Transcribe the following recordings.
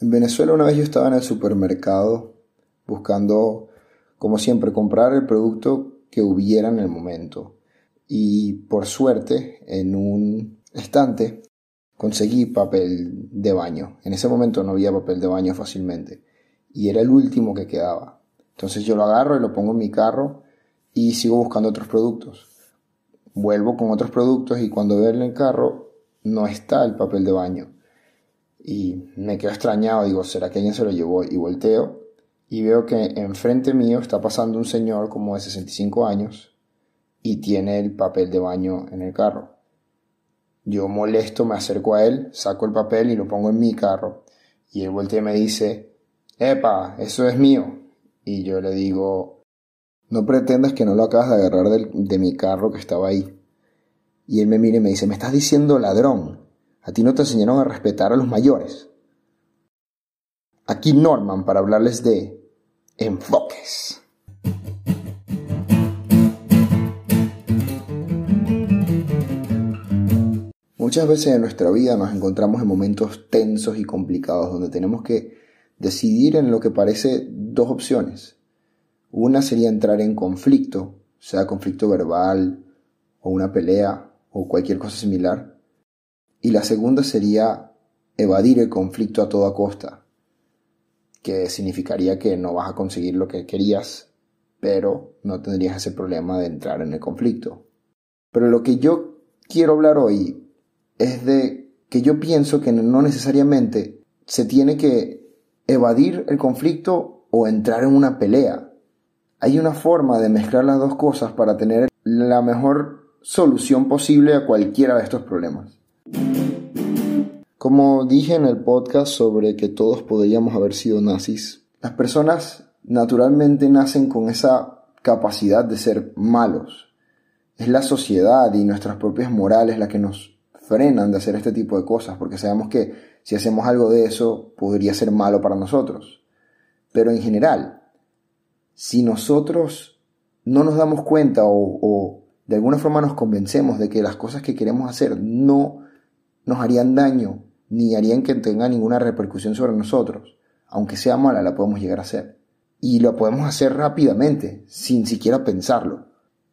En Venezuela una vez yo estaba en el supermercado buscando, como siempre, comprar el producto que hubiera en el momento. Y por suerte, en un estante conseguí papel de baño. En ese momento no había papel de baño fácilmente. Y era el último que quedaba. Entonces yo lo agarro y lo pongo en mi carro y sigo buscando otros productos. Vuelvo con otros productos y cuando veo en el carro no está el papel de baño. Y me quedo extrañado, digo, ¿será que alguien se lo llevó? Y volteo y veo que enfrente mío está pasando un señor como de 65 años y tiene el papel de baño en el carro. Yo molesto, me acerco a él, saco el papel y lo pongo en mi carro. Y él voltea y me dice, Epa, eso es mío. Y yo le digo, no pretendas que no lo acabas de agarrar de, de mi carro que estaba ahí. Y él me mira y me dice, me estás diciendo ladrón. A ti no te enseñaron a respetar a los mayores. Aquí Norman para hablarles de enfoques. Muchas veces en nuestra vida nos encontramos en momentos tensos y complicados donde tenemos que decidir en lo que parece dos opciones. Una sería entrar en conflicto, sea conflicto verbal o una pelea o cualquier cosa similar y la segunda sería evadir el conflicto a toda costa, que significaría que no vas a conseguir lo que querías, pero no tendrías ese problema de entrar en el conflicto. Pero lo que yo quiero hablar hoy es de que yo pienso que no necesariamente se tiene que evadir el conflicto o entrar en una pelea. Hay una forma de mezclar las dos cosas para tener la mejor solución posible a cualquiera de estos problemas. Como dije en el podcast sobre que todos podríamos haber sido nazis, las personas naturalmente nacen con esa capacidad de ser malos. Es la sociedad y nuestras propias morales las que nos frenan de hacer este tipo de cosas, porque sabemos que si hacemos algo de eso podría ser malo para nosotros. Pero en general, si nosotros no nos damos cuenta o, o de alguna forma nos convencemos de que las cosas que queremos hacer no nos harían daño ni harían que tenga ninguna repercusión sobre nosotros. Aunque sea mala, la podemos llegar a hacer. Y lo podemos hacer rápidamente, sin siquiera pensarlo.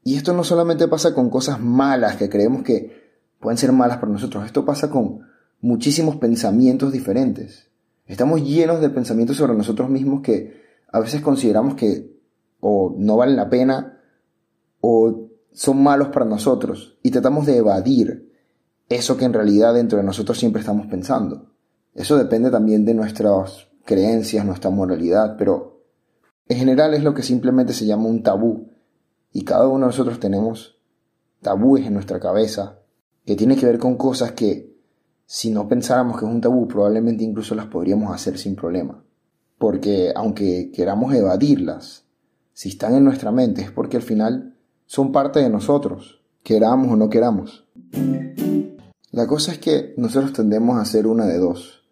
Y esto no solamente pasa con cosas malas que creemos que pueden ser malas para nosotros, esto pasa con muchísimos pensamientos diferentes. Estamos llenos de pensamientos sobre nosotros mismos que a veces consideramos que o no valen la pena o son malos para nosotros y tratamos de evadir eso que en realidad dentro de nosotros siempre estamos pensando. Eso depende también de nuestras creencias, nuestra moralidad, pero en general es lo que simplemente se llama un tabú. Y cada uno de nosotros tenemos tabúes en nuestra cabeza que tiene que ver con cosas que si no pensáramos que es un tabú, probablemente incluso las podríamos hacer sin problema. Porque aunque queramos evadirlas, si están en nuestra mente es porque al final son parte de nosotros, queramos o no queramos. La cosa es que nosotros tendemos a hacer una de dos.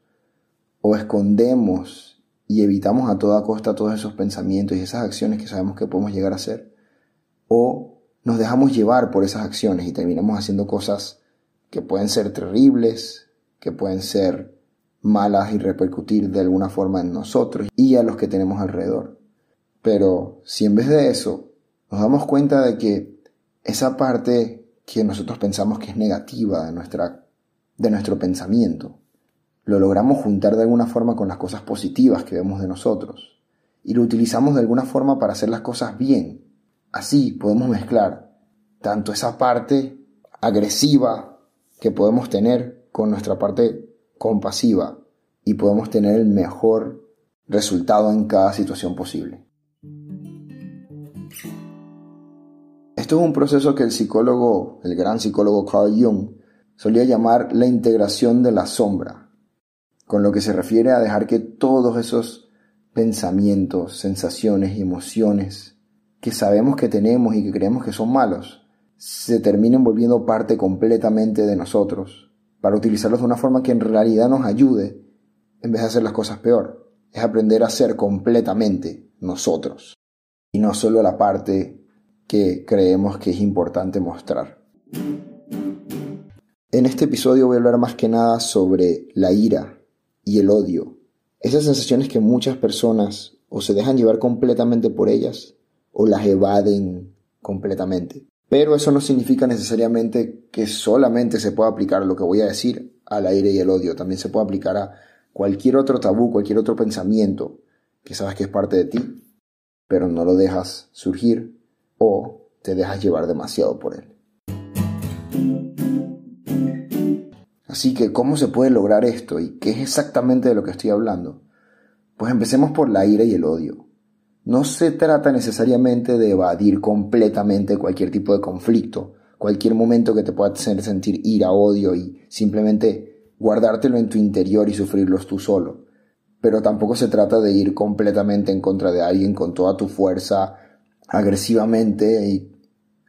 O escondemos y evitamos a toda costa todos esos pensamientos y esas acciones que sabemos que podemos llegar a hacer. O nos dejamos llevar por esas acciones y terminamos haciendo cosas que pueden ser terribles, que pueden ser malas y repercutir de alguna forma en nosotros y a los que tenemos alrededor. Pero si en vez de eso nos damos cuenta de que esa parte que nosotros pensamos que es negativa de, nuestra, de nuestro pensamiento. Lo logramos juntar de alguna forma con las cosas positivas que vemos de nosotros. Y lo utilizamos de alguna forma para hacer las cosas bien. Así podemos mezclar tanto esa parte agresiva que podemos tener con nuestra parte compasiva y podemos tener el mejor resultado en cada situación posible. Esto es un proceso que el psicólogo, el gran psicólogo Carl Jung, solía llamar la integración de la sombra, con lo que se refiere a dejar que todos esos pensamientos, sensaciones y emociones que sabemos que tenemos y que creemos que son malos, se terminen volviendo parte completamente de nosotros, para utilizarlos de una forma que en realidad nos ayude en vez de hacer las cosas peor. Es aprender a ser completamente nosotros y no solo la parte que creemos que es importante mostrar. En este episodio voy a hablar más que nada sobre la ira y el odio Esas sensaciones que muchas personas o se dejan llevar completamente por ellas o las evaden completamente. Pero eso no significa necesariamente que solamente se pueda aplicar lo que voy a decir al aire y el odio. También se puede aplicar a cualquier otro tabú, cualquier otro pensamiento que sabes que es parte de ti, pero no lo dejas surgir o te dejas llevar demasiado por él. Así que, ¿cómo se puede lograr esto? ¿Y qué es exactamente de lo que estoy hablando? Pues empecemos por la ira y el odio. No se trata necesariamente de evadir completamente cualquier tipo de conflicto, cualquier momento que te pueda hacer sentir ira, odio y simplemente guardártelo en tu interior y sufrirlos tú solo. Pero tampoco se trata de ir completamente en contra de alguien con toda tu fuerza, agresivamente y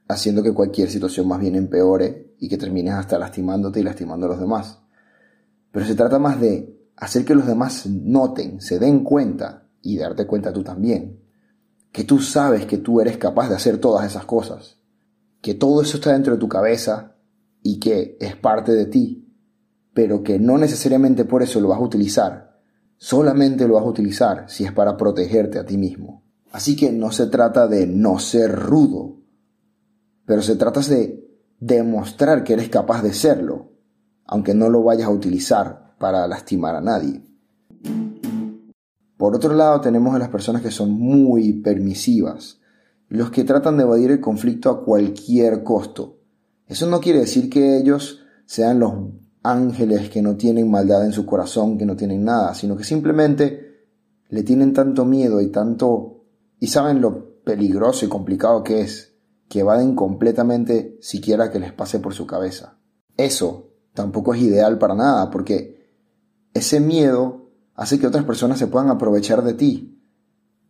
haciendo que cualquier situación más bien empeore y que termines hasta lastimándote y lastimando a los demás. Pero se trata más de hacer que los demás noten, se den cuenta y darte cuenta tú también que tú sabes que tú eres capaz de hacer todas esas cosas, que todo eso está dentro de tu cabeza y que es parte de ti, pero que no necesariamente por eso lo vas a utilizar, solamente lo vas a utilizar si es para protegerte a ti mismo. Así que no se trata de no ser rudo, pero se trata de demostrar que eres capaz de serlo, aunque no lo vayas a utilizar para lastimar a nadie. Por otro lado, tenemos a las personas que son muy permisivas, los que tratan de evadir el conflicto a cualquier costo. Eso no quiere decir que ellos sean los ángeles que no tienen maldad en su corazón, que no tienen nada, sino que simplemente le tienen tanto miedo y tanto y saben lo peligroso y complicado que es, que evaden completamente siquiera que les pase por su cabeza. Eso tampoco es ideal para nada, porque ese miedo hace que otras personas se puedan aprovechar de ti,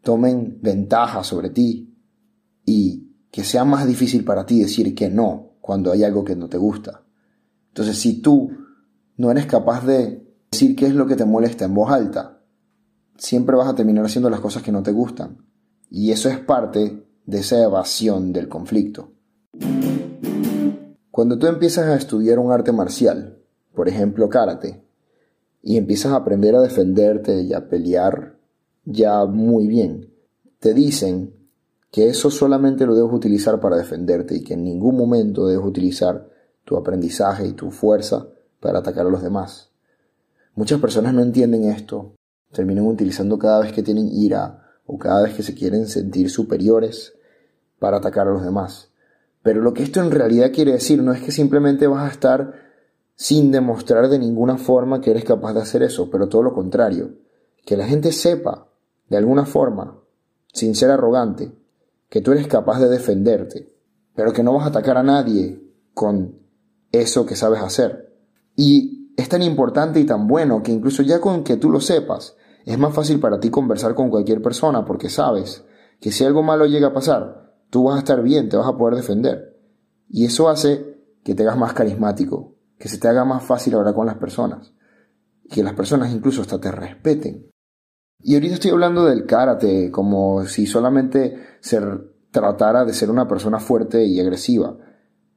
tomen ventaja sobre ti y que sea más difícil para ti decir que no cuando hay algo que no te gusta. Entonces, si tú no eres capaz de decir qué es lo que te molesta en voz alta, siempre vas a terminar haciendo las cosas que no te gustan. Y eso es parte de esa evasión del conflicto. Cuando tú empiezas a estudiar un arte marcial, por ejemplo karate, y empiezas a aprender a defenderte y a pelear ya muy bien. Te dicen que eso solamente lo debes utilizar para defenderte y que en ningún momento debes utilizar tu aprendizaje y tu fuerza para atacar a los demás. Muchas personas no entienden esto, terminan utilizando cada vez que tienen ira o cada vez que se quieren sentir superiores para atacar a los demás. Pero lo que esto en realidad quiere decir no es que simplemente vas a estar sin demostrar de ninguna forma que eres capaz de hacer eso, pero todo lo contrario, que la gente sepa, de alguna forma, sin ser arrogante, que tú eres capaz de defenderte, pero que no vas a atacar a nadie con eso que sabes hacer. Y es tan importante y tan bueno que incluso ya con que tú lo sepas, es más fácil para ti conversar con cualquier persona porque sabes que si algo malo llega a pasar, tú vas a estar bien, te vas a poder defender. Y eso hace que te hagas más carismático, que se te haga más fácil hablar con las personas, y que las personas incluso hasta te respeten. Y ahorita estoy hablando del karate como si solamente se tratara de ser una persona fuerte y agresiva,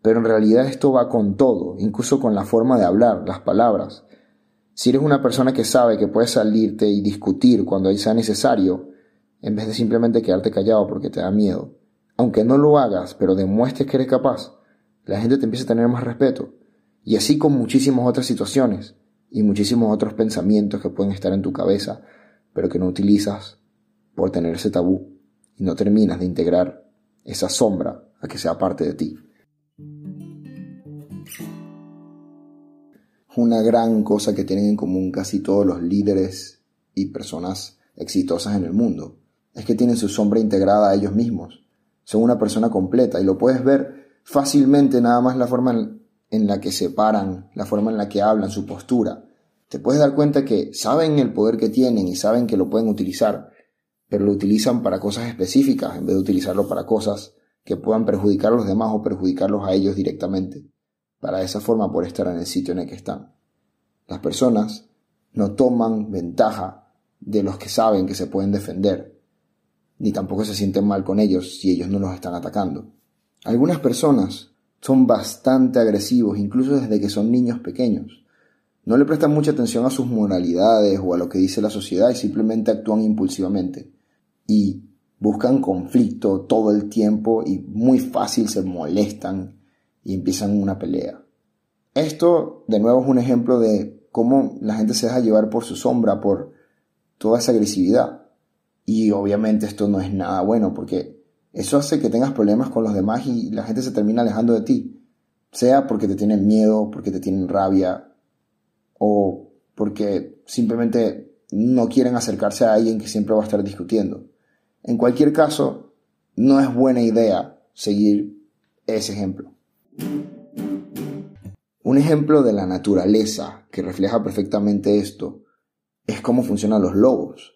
pero en realidad esto va con todo, incluso con la forma de hablar, las palabras. Si eres una persona que sabe que puedes salirte y discutir cuando sea necesario, en vez de simplemente quedarte callado porque te da miedo, aunque no lo hagas, pero demuestres que eres capaz, la gente te empieza a tener más respeto. Y así con muchísimas otras situaciones y muchísimos otros pensamientos que pueden estar en tu cabeza, pero que no utilizas por tener ese tabú y no terminas de integrar esa sombra a que sea parte de ti. Una gran cosa que tienen en común casi todos los líderes y personas exitosas en el mundo es que tienen su sombra integrada a ellos mismos. Son una persona completa y lo puedes ver fácilmente nada más la forma en la que se paran, la forma en la que hablan, su postura. Te puedes dar cuenta que saben el poder que tienen y saben que lo pueden utilizar, pero lo utilizan para cosas específicas en vez de utilizarlo para cosas que puedan perjudicar a los demás o perjudicarlos a ellos directamente, para esa forma por estar en el sitio en el que están. Las personas no toman ventaja de los que saben que se pueden defender, ni tampoco se sienten mal con ellos si ellos no los están atacando. Algunas personas son bastante agresivos, incluso desde que son niños pequeños. No le prestan mucha atención a sus moralidades o a lo que dice la sociedad y simplemente actúan impulsivamente. Y buscan conflicto todo el tiempo y muy fácil se molestan y empiezan una pelea. Esto, de nuevo, es un ejemplo de cómo la gente se deja llevar por su sombra, por toda esa agresividad. Y obviamente esto no es nada bueno porque eso hace que tengas problemas con los demás y la gente se termina alejando de ti. Sea porque te tienen miedo, porque te tienen rabia o porque simplemente no quieren acercarse a alguien que siempre va a estar discutiendo. En cualquier caso, no es buena idea seguir ese ejemplo. Un ejemplo de la naturaleza que refleja perfectamente esto es cómo funcionan los lobos.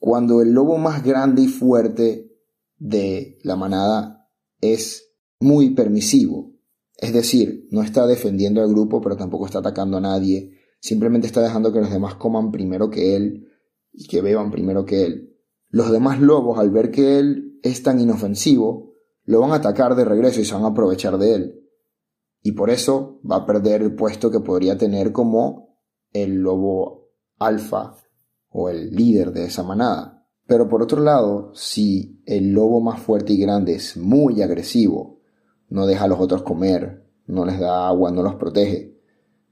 Cuando el lobo más grande y fuerte de la manada es muy permisivo, es decir, no está defendiendo al grupo pero tampoco está atacando a nadie, simplemente está dejando que los demás coman primero que él y que beban primero que él. Los demás lobos al ver que él es tan inofensivo, lo van a atacar de regreso y se van a aprovechar de él y por eso va a perder el puesto que podría tener como el lobo alfa o el líder de esa manada. Pero por otro lado, si el lobo más fuerte y grande es muy agresivo, no deja a los otros comer, no les da agua, no los protege,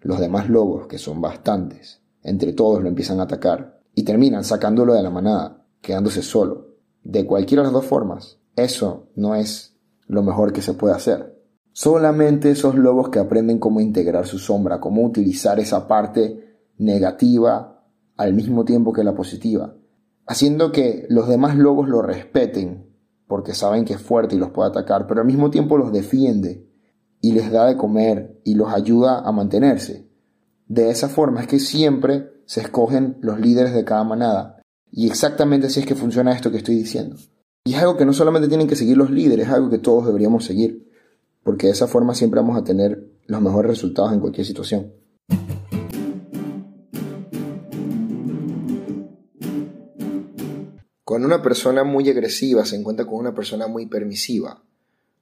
los demás lobos, que son bastantes, entre todos lo empiezan a atacar y terminan sacándolo de la manada, quedándose solo. De cualquiera de las dos formas, eso no es lo mejor que se puede hacer. Solamente esos lobos que aprenden cómo integrar su sombra, cómo utilizar esa parte negativa al mismo tiempo que la positiva, haciendo que los demás lobos lo respeten porque saben que es fuerte y los puede atacar, pero al mismo tiempo los defiende y les da de comer y los ayuda a mantenerse. De esa forma es que siempre se escogen los líderes de cada manada. Y exactamente así es que funciona esto que estoy diciendo. Y es algo que no solamente tienen que seguir los líderes, es algo que todos deberíamos seguir porque de esa forma siempre vamos a tener los mejores resultados en cualquier situación. Cuando una persona muy agresiva se encuentra con una persona muy permisiva,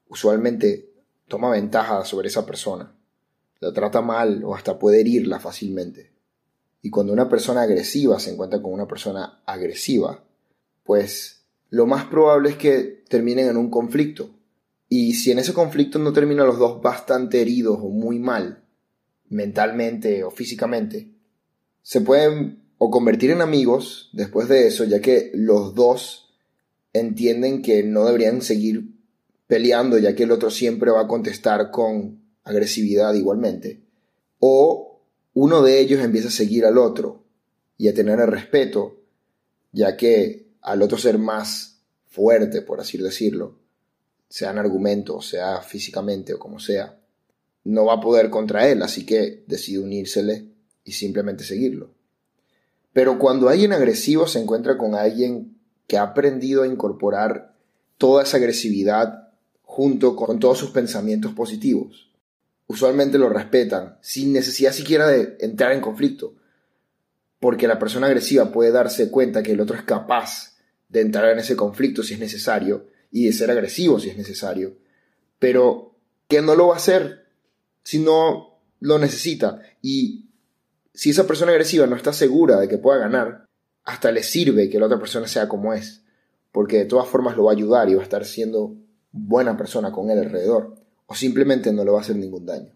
usualmente toma ventaja sobre esa persona, la trata mal o hasta puede herirla fácilmente. Y cuando una persona agresiva se encuentra con una persona agresiva, pues lo más probable es que terminen en un conflicto, y si en ese conflicto no terminan los dos bastante heridos o muy mal, mentalmente o físicamente, se pueden o convertir en amigos después de eso, ya que los dos entienden que no deberían seguir peleando, ya que el otro siempre va a contestar con agresividad igualmente. O uno de ellos empieza a seguir al otro y a tener el respeto, ya que al otro ser más fuerte, por así decirlo, sea en argumento, sea físicamente o como sea, no va a poder contra él, así que decide unírsele y simplemente seguirlo. Pero cuando alguien agresivo se encuentra con alguien que ha aprendido a incorporar toda esa agresividad junto con todos sus pensamientos positivos, usualmente lo respetan sin necesidad siquiera de entrar en conflicto, porque la persona agresiva puede darse cuenta que el otro es capaz de entrar en ese conflicto si es necesario y de ser agresivo si es necesario. Pero que no lo va a hacer si no lo necesita. Y si esa persona agresiva no está segura de que pueda ganar, hasta le sirve que la otra persona sea como es. Porque de todas formas lo va a ayudar y va a estar siendo buena persona con él alrededor. O simplemente no le va a hacer ningún daño.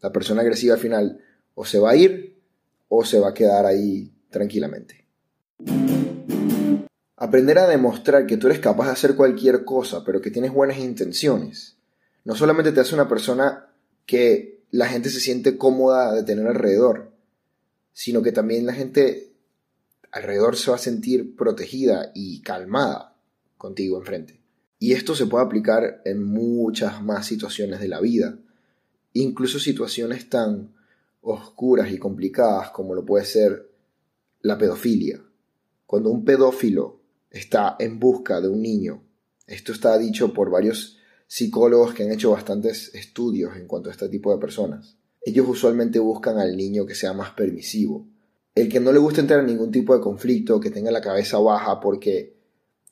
La persona agresiva al final o se va a ir o se va a quedar ahí tranquilamente. Aprender a demostrar que tú eres capaz de hacer cualquier cosa, pero que tienes buenas intenciones, no solamente te hace una persona que la gente se siente cómoda de tener alrededor, sino que también la gente alrededor se va a sentir protegida y calmada contigo enfrente. Y esto se puede aplicar en muchas más situaciones de la vida, incluso situaciones tan oscuras y complicadas como lo puede ser la pedofilia. Cuando un pedófilo está en busca de un niño. Esto está dicho por varios psicólogos que han hecho bastantes estudios en cuanto a este tipo de personas. Ellos usualmente buscan al niño que sea más permisivo, el que no le guste entrar en ningún tipo de conflicto, que tenga la cabeza baja porque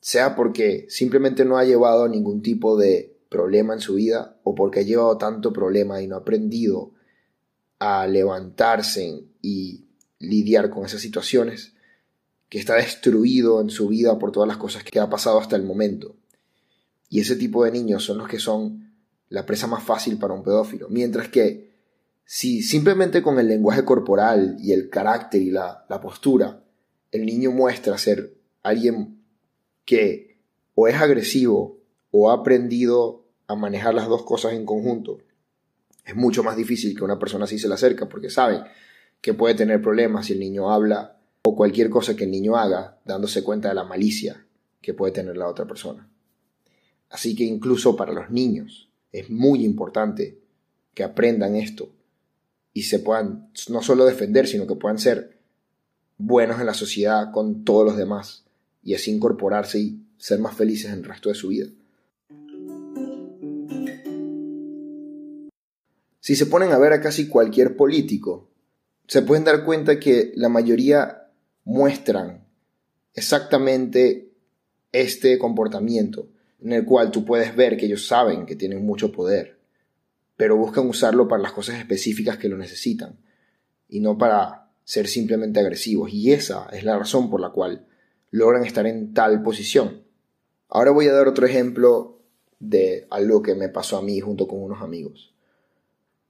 sea porque simplemente no ha llevado ningún tipo de problema en su vida o porque ha llevado tanto problema y no ha aprendido a levantarse y lidiar con esas situaciones, que está destruido en su vida por todas las cosas que ha pasado hasta el momento. Y ese tipo de niños son los que son la presa más fácil para un pedófilo. Mientras que si simplemente con el lenguaje corporal y el carácter y la, postura, el niño muestra ser alguien que o es agresivo o ha aprendido a manejar las dos cosas en conjunto, es mucho más difícil que una persona así se le acerca porque sabe que puede tener problemas si el niño habla o cualquier cosa que el niño haga dándose cuenta de la malicia que puede tener la otra persona. Así que incluso para los niños es muy importante que aprendan esto y se puedan no solo defender, sino que puedan ser buenos en la sociedad con todos los demás y así incorporarse y ser más felices en el resto de su vida. Si se ponen a ver a casi cualquier político, se pueden dar cuenta que la mayoría muestran exactamente este comportamiento en el cual tú puedes ver que ellos saben que tienen mucho poder, pero buscan usarlo para las cosas específicas que lo necesitan y no para ser simplemente agresivos. Y esa es la razón por la cual logran estar en tal posición. Ahora voy a dar otro ejemplo de algo que me pasó a mí junto con unos amigos.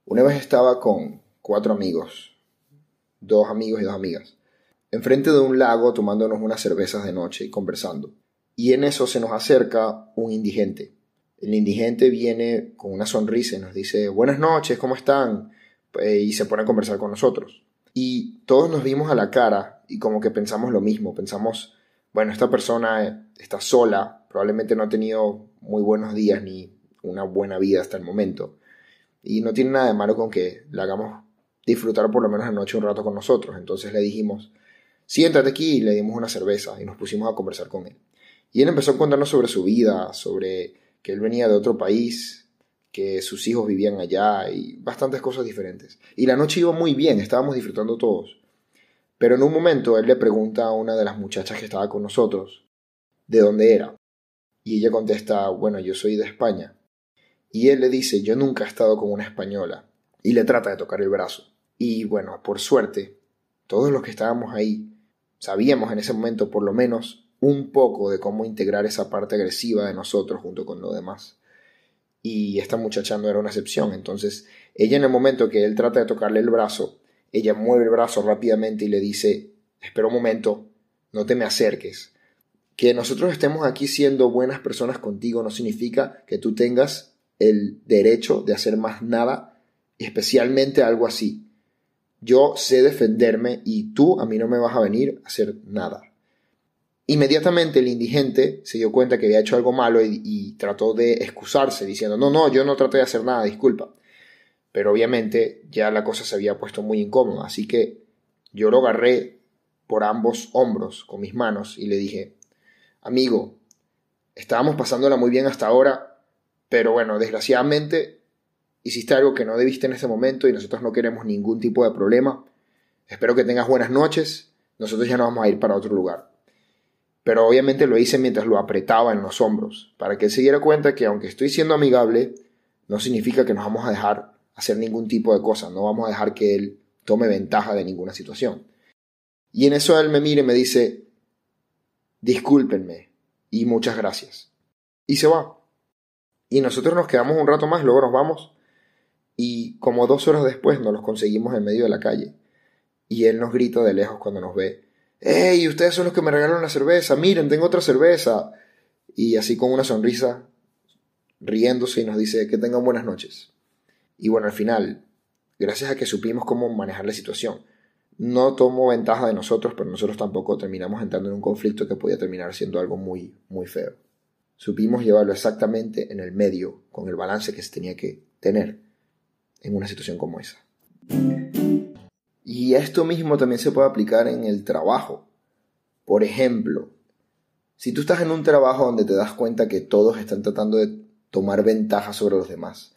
Una vez estaba con cuatro amigos, dos amigos y dos amigas, enfrente de un lago tomándonos unas cervezas de noche y conversando. Y en eso se nos acerca un indigente. El indigente viene con una sonrisa y nos dice, buenas noches, ¿cómo están? Eh, y se pone a conversar con nosotros. Y todos nos vimos a la cara y como que pensamos lo mismo, pensamos, bueno, esta persona está sola, probablemente no ha tenido muy buenos días ni una buena vida hasta el momento. Y no tiene nada de malo con que le hagamos disfrutar por lo menos la noche un rato con nosotros. Entonces le dijimos, siéntate aquí y le dimos una cerveza y nos pusimos a conversar con él. Y él empezó a contarnos sobre su vida, sobre que él venía de otro país, que sus hijos vivían allá y bastantes cosas diferentes. Y la noche iba muy bien, estábamos disfrutando todos. Pero en un momento él le pregunta a una de las muchachas que estaba con nosotros de dónde era. Y ella contesta, bueno, yo soy de España. Y él le dice, yo nunca he estado con una española. Y le trata de tocar el brazo. Y bueno, por suerte, todos los que estábamos ahí sabíamos en ese momento por lo menos un poco de cómo integrar esa parte agresiva de nosotros junto con lo demás. Y esta muchacha no era una excepción. Entonces, ella en el momento que él trata de tocarle el brazo, ella mueve el brazo rápidamente y le dice, espera un momento, no te me acerques. Que nosotros estemos aquí siendo buenas personas contigo no significa que tú tengas el derecho de hacer más nada, especialmente algo así. Yo sé defenderme y tú a mí no me vas a venir a hacer nada. Inmediatamente el indigente se dio cuenta que había hecho algo malo y, trató de excusarse diciendo, no, no, yo no traté de hacer nada, disculpa. Pero obviamente ya la cosa se había puesto muy incómoda, así que yo lo agarré por ambos hombros con mis manos y le dije, amigo, estábamos pasándola muy bien hasta ahora, pero bueno, desgraciadamente hiciste algo que no debiste en ese momento y nosotros no queremos ningún tipo de problema. Espero que tengas buenas noches. Nosotros ya no vamos a ir para otro lugar. Pero obviamente lo hice mientras lo apretaba en los hombros, para que él se diera cuenta que aunque estoy siendo amigable, no significa que nos vamos a dejar hacer ningún tipo de cosa, no vamos a dejar que él tome ventaja de ninguna situación. Y en eso él me mira y me dice, discúlpenme y muchas gracias. Y se va. Y nosotros nos quedamos un rato más, luego nos vamos. Y como dos horas después nos los conseguimos en medio de la calle. Y él nos grita de lejos cuando nos ve. ¡Ey! Ustedes son los que me regalaron la cerveza. Miren, tengo otra cerveza. Y así con una sonrisa, riéndose y nos dice que tengan buenas noches. Y bueno, al final, gracias a que supimos cómo manejar la situación, no tomó ventaja de nosotros, pero nosotros tampoco terminamos entrando en un conflicto que podía terminar siendo algo muy, muy feo supimos llevarlo exactamente en el medio, con el balance que se tenía que tener en una situación como esa. Y esto mismo también se puede aplicar en el trabajo. Por ejemplo, si tú estás en un trabajo donde te das cuenta que todos están tratando de tomar ventaja sobre los demás,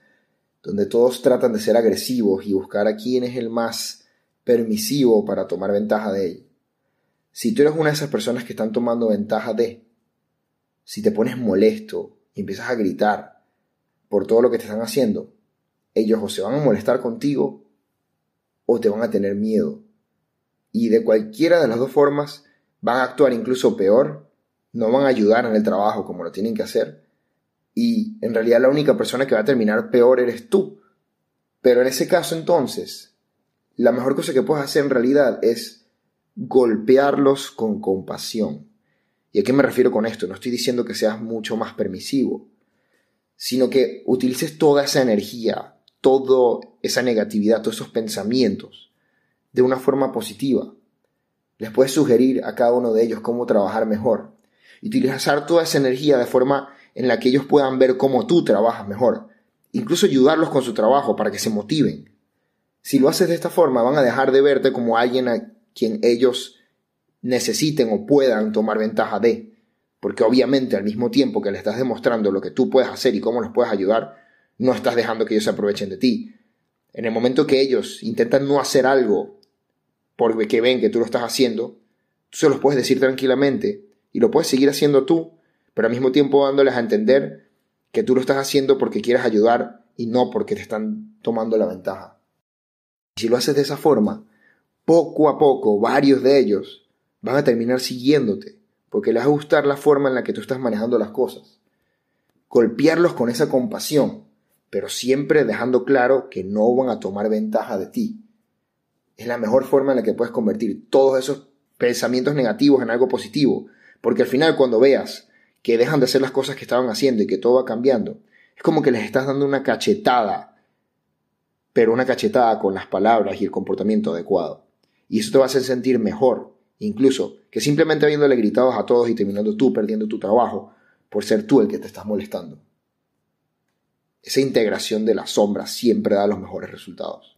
donde todos tratan de ser agresivos y buscar a quién es el más permisivo para tomar ventaja de él. Si tú eres una de esas personas que están tomando ventaja de, si te pones molesto y empiezas a gritar por todo lo que te están haciendo, ellos o se van a molestar contigo o te van a tener miedo. Y de cualquiera de las dos formas van a actuar incluso peor, no van a ayudar en el trabajo como lo tienen que hacer. Y en realidad la única persona que va a terminar peor eres tú. Pero en ese caso entonces, la mejor cosa que puedes hacer en realidad es golpearlos con compasión. ¿Y a qué me refiero con esto? No estoy diciendo que seas mucho más permisivo, sino que utilices toda esa energía, toda esa negatividad, todos esos pensamientos de una forma positiva. Les puedes sugerir a cada uno de ellos cómo trabajar mejor y utilizar toda esa energía de forma en la que ellos puedan ver cómo tú trabajas mejor. Incluso ayudarlos con su trabajo para que se motiven. Si lo haces de esta forma, van a dejar de verte como alguien a quien ellos necesiten o puedan tomar ventaja de. Porque obviamente al mismo tiempo que le estás demostrando lo que tú puedes hacer y cómo los puedes ayudar, no estás dejando que ellos se aprovechen de ti. En el momento que ellos intentan no hacer algo porque ven que tú lo estás haciendo, tú se los puedes decir tranquilamente y lo puedes seguir haciendo tú, pero al mismo tiempo dándoles a entender que tú lo estás haciendo porque quieres ayudar y no porque te están tomando la ventaja. Si lo haces de esa forma, poco a poco varios de ellos van a terminar siguiéndote porque les va a gustar la forma en la que tú estás manejando las cosas. Golpearlos con esa compasión, pero siempre dejando claro que no van a tomar ventaja de ti. Es la mejor forma en la que puedes convertir todos esos pensamientos negativos en algo positivo, porque al final cuando veas que dejan de hacer las cosas que estaban haciendo y que todo va cambiando, es como que les estás dando una cachetada, pero una cachetada con las palabras y el comportamiento adecuado. Y eso te va a hacer sentir mejor, incluso que simplemente habiéndole gritados a todos y terminando tú perdiendo tu trabajo por ser tú el que te estás molestando. Esa integración de la sombra siempre da los mejores resultados.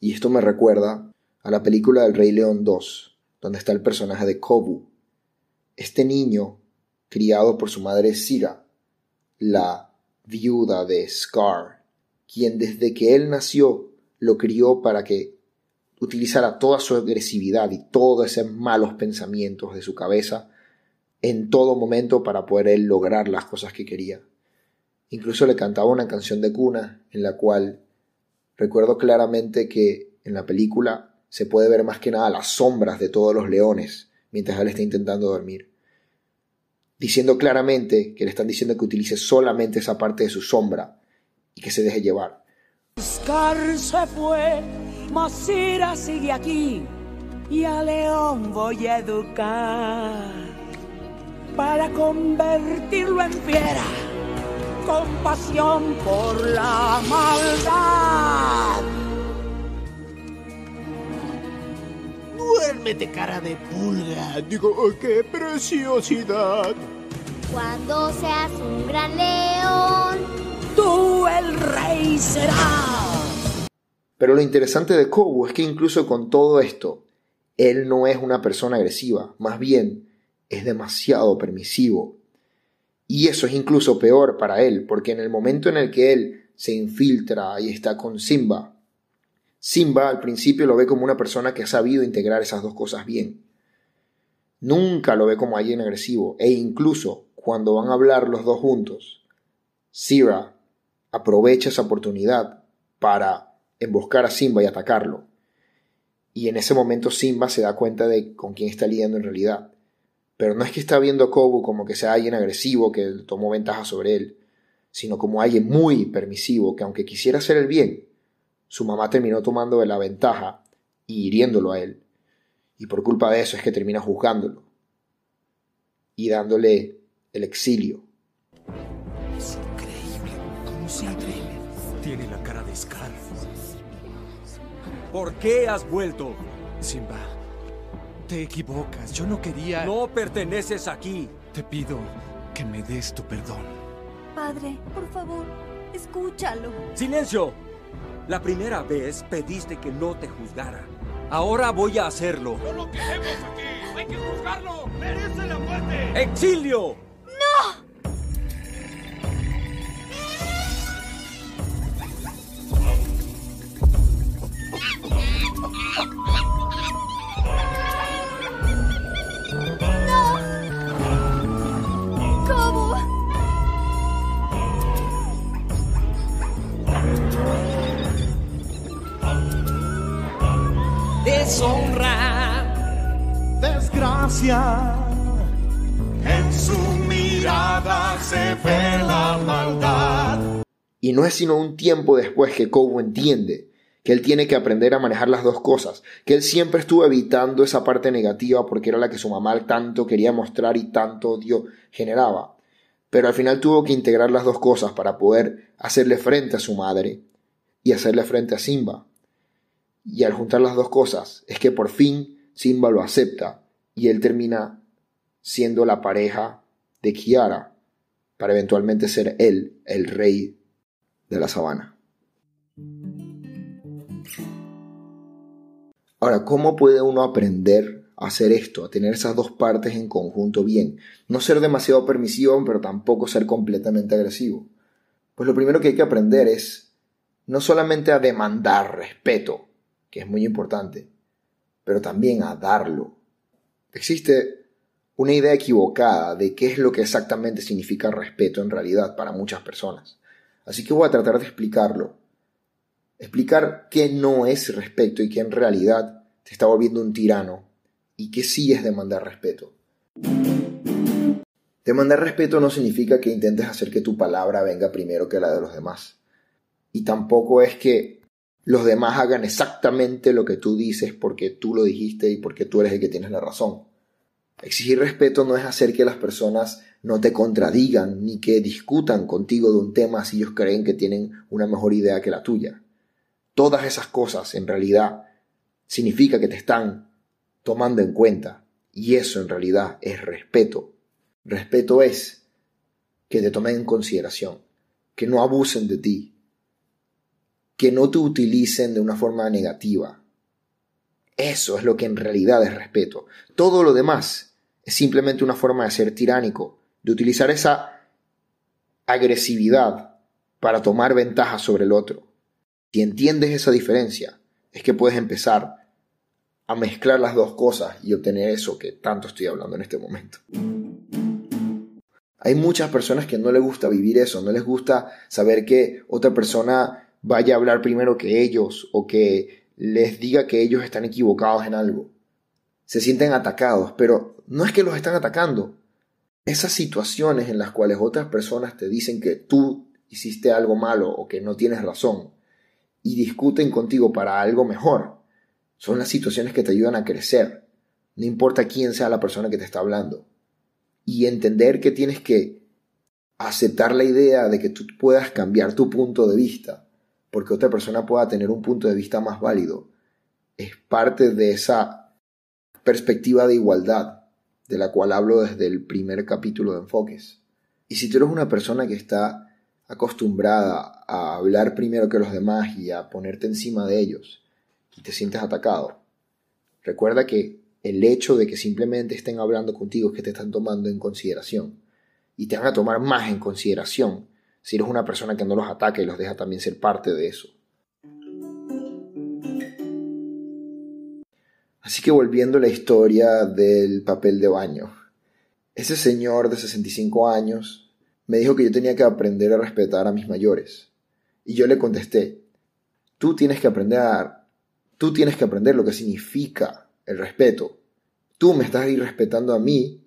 Y esto me recuerda a la película del Rey León 2, donde está el personaje de Kobu. Este niño, criado por su madre Sira, la viuda de Scar, quien desde que él nació lo crió para que utilizara toda su agresividad y todos esos malos pensamientos de su cabeza en todo momento para poder él lograr las cosas que quería. Incluso le cantaba una canción de cuna en la cual recuerdo claramente que en la película se puede ver más que nada las sombras de todos los leones mientras él está intentando dormir. Diciendo claramente que le están diciendo que utilice solamente esa parte de su sombra y que se deje llevar. Oscar se fue, Masira sigue aquí y a León voy a educar para convertirlo en fiera, compasión por la maldad. Duérmete, cara de pulga. Digo, oh, qué preciosidad. Cuando seas un gran león, Tú el rey serás. Pero lo interesante de Kobu es que incluso con todo esto, él no es una persona agresiva, más bien es demasiado permisivo. Y eso es incluso peor para él, porque en el momento en el que él se infiltra y está con Simba, Simba al principio lo ve como una persona que ha sabido integrar esas dos cosas bien. Nunca lo ve como alguien agresivo, e incluso cuando van a hablar los dos juntos, Sira aprovecha esa oportunidad para emboscar a Simba y atacarlo. Y en ese momento Simba se da cuenta de con quién está lidiando en realidad. Pero no es que está viendo a Kobu como que sea alguien agresivo que tomó ventaja sobre él, sino como alguien muy permisivo que aunque quisiera hacer el bien, su mamá terminó tomando de la ventaja y hiriéndolo a él. Y por culpa de eso es que termina juzgándolo y dándole el exilio. Es increíble. Como siempre. Tiene la cara de Scar. ¿Por qué has vuelto? Simba, te equivocas. Yo no quería. No perteneces aquí. Te pido que me des tu perdón. Padre, por favor, escúchalo. ¡Silencio! La primera vez pediste que no te juzgara. Ahora voy a hacerlo. ¡No lo queremos aquí! ¡Hay que juzgarlo! ¡Merece la muerte! ¡Exilio! Y no es sino un tiempo después que Cobo entiende que él tiene que aprender a manejar las dos cosas, que él siempre estuvo evitando esa parte negativa porque era la que su mamá tanto quería mostrar y tanto odio generaba. Pero al final tuvo que integrar las dos cosas para poder hacerle frente a su madre y hacerle frente a Simba. Y al juntar las dos cosas es que por fin Simba lo acepta y él termina siendo la pareja de Kiara para eventualmente ser él el rey de la sabana. Ahora, ¿cómo puede uno aprender a hacer esto, a tener esas dos partes en conjunto bien? No ser demasiado permisivo, pero tampoco ser completamente agresivo. Pues lo primero que hay que aprender es no solamente a demandar respeto, que es muy importante, pero también a darlo. Existe una idea equivocada de qué es lo que exactamente significa respeto en realidad para muchas personas. Así que voy a tratar de explicarlo explicar qué no es respeto y que en realidad te está volviendo un tirano y que sí es demandar respeto. Demandar respeto no significa que intentes hacer que tu palabra venga primero que la de los demás. Y tampoco es que los demás hagan exactamente lo que tú dices porque tú lo dijiste y porque tú eres el que tienes la razón. Exigir respeto no es hacer que las personas no te contradigan ni que discutan contigo de un tema si ellos creen que tienen una mejor idea que la tuya. Todas esas cosas en realidad significa que te están tomando en cuenta y eso en realidad es respeto. Respeto es que te tomen en consideración, que no abusen de ti, que no te utilicen de una forma negativa. Eso es lo que en realidad es respeto. Todo lo demás es simplemente una forma de ser tiránico, de utilizar esa agresividad para tomar ventaja sobre el otro. Si entiendes esa diferencia, es que puedes empezar a mezclar las dos cosas y obtener eso que tanto estoy hablando en este momento. Hay muchas personas que no les gusta vivir eso, no les gusta saber que otra persona vaya a hablar primero que ellos o que les diga que ellos están equivocados en algo. Se sienten atacados, pero no es que los están atacando. Esas situaciones en las cuales otras personas te dicen que tú hiciste algo malo o que no tienes razón, y discuten contigo para algo mejor. Son las situaciones que te ayudan a crecer, no importa quién sea la persona que te está hablando. Y entender que tienes que aceptar la idea de que tú puedas cambiar tu punto de vista, porque otra persona pueda tener un punto de vista más válido, es parte de esa perspectiva de igualdad de la cual hablo desde el primer capítulo de Enfoques. Y si tú eres una persona que está acostumbrada a hablar primero que los demás y a ponerte encima de ellos y te sientes atacado, recuerda que el hecho de que simplemente estén hablando contigo es que te están tomando en consideración y te van a tomar más en consideración si eres una persona que no los ataca y los deja también ser parte de eso. Así que volviendo a la historia del papel de baño. Ese señor de 65 años me dijo que yo tenía que aprender a respetar a mis mayores. Y yo le contesté, tú tienes que aprender tú tienes que aprender lo que significa el respeto. Tú me estás irrespetando a mí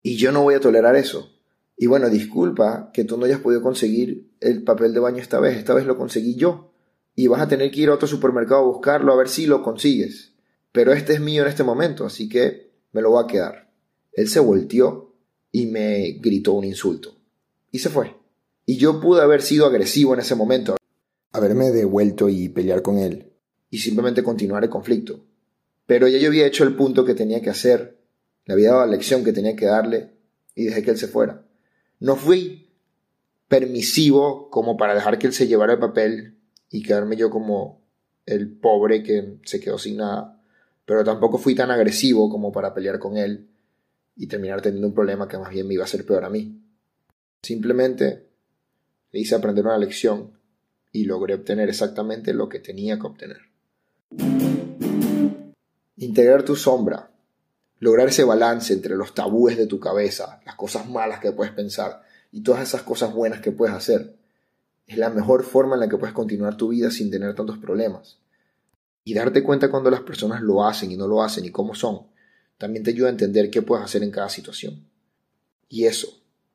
y yo no voy a tolerar eso. Y bueno, disculpa que tú no hayas podido conseguir el papel de baño esta vez, esta vez lo conseguí yo. Y vas a tener que ir a otro supermercado a buscarlo a ver si lo consigues. Pero este es mío en este momento, así que me lo voy a quedar. Él se volteó y me gritó un insulto y se fue. Y yo pude haber sido agresivo en ese momento, haberme devuelto y pelear con él, y simplemente continuar el conflicto. Pero ya yo había hecho el punto que tenía que hacer, le había dado la lección que tenía que darle, y dejé que él se fuera. No fui permisivo como para dejar que él se llevara el papel y quedarme yo como el pobre que se quedó sin nada, pero tampoco fui tan agresivo como para pelear con él y terminar teniendo un problema que más bien me iba a hacer peor a mí. Simplemente le hice aprender una lección y logré obtener exactamente lo que tenía que obtener. Integrar tu sombra, lograr ese balance entre los tabúes de tu cabeza, las cosas malas que puedes pensar y todas esas cosas buenas que puedes hacer, es la mejor forma en la que puedes continuar tu vida sin tener tantos problemas. Y darte cuenta cuando las personas lo hacen y no lo hacen y cómo son, también te ayuda a entender qué puedes hacer en cada situación. Y eso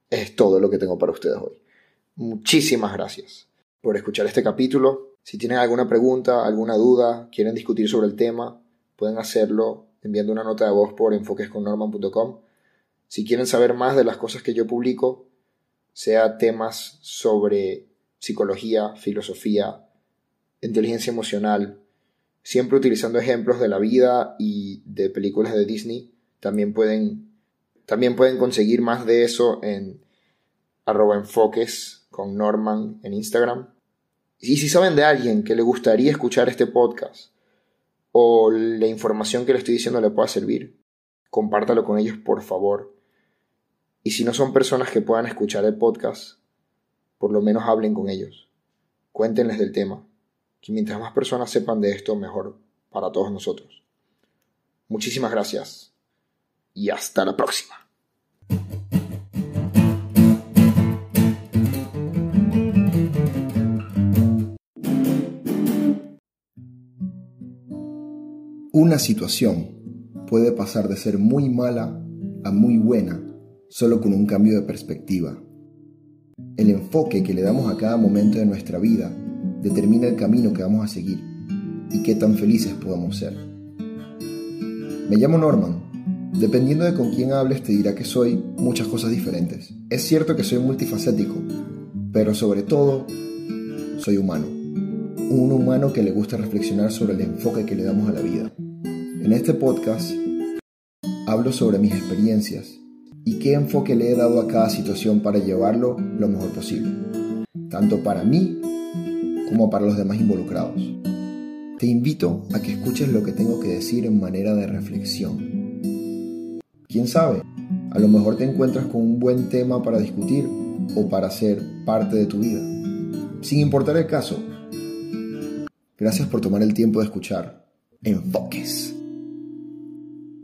es todo lo que tengo para ustedes hoy. Muchísimas gracias por escuchar este capítulo. Si tienen alguna pregunta, alguna duda, quieren discutir sobre el tema, pueden hacerlo enviando una nota de voz por enfoquesconnorman.com. Si quieren saber más de las cosas que yo publico, sea temas sobre psicología, filosofía, inteligencia emocional, siempre utilizando ejemplos de la vida y de películas de Disney, también pueden, también pueden conseguir más de eso en arroba enfoques con Norman en Instagram. Y si saben de alguien que le gustaría escuchar este podcast o la información que le estoy diciendo le pueda servir, compártalo con ellos por favor. Y si no son personas que puedan escuchar el podcast, por lo menos hablen con ellos. Cuéntenles del tema, que mientras más personas sepan de esto, mejor para todos nosotros. Muchísimas gracias y hasta la próxima. Una situación puede pasar de ser muy mala a muy buena solo con un cambio de perspectiva. El enfoque que le damos a cada momento de nuestra vida determina el camino que vamos a seguir y qué tan felices podamos ser. Me llamo Norman. Dependiendo de con quién hables te dirá que soy muchas cosas diferentes. Es cierto que soy multifacético, pero sobre todo soy humano. Un humano que le gusta reflexionar sobre el enfoque que le damos a la vida. En este podcast hablo sobre mis experiencias y qué enfoque le he dado a cada situación para llevarlo lo mejor posible, tanto para mí como para los demás involucrados. Te invito a que escuches lo que tengo que decir en manera de reflexión. ¿Quién sabe? A lo mejor te encuentras con un buen tema para discutir o para ser parte de tu vida. Sin importar el caso. Gracias por tomar el tiempo de escuchar. Enfoques.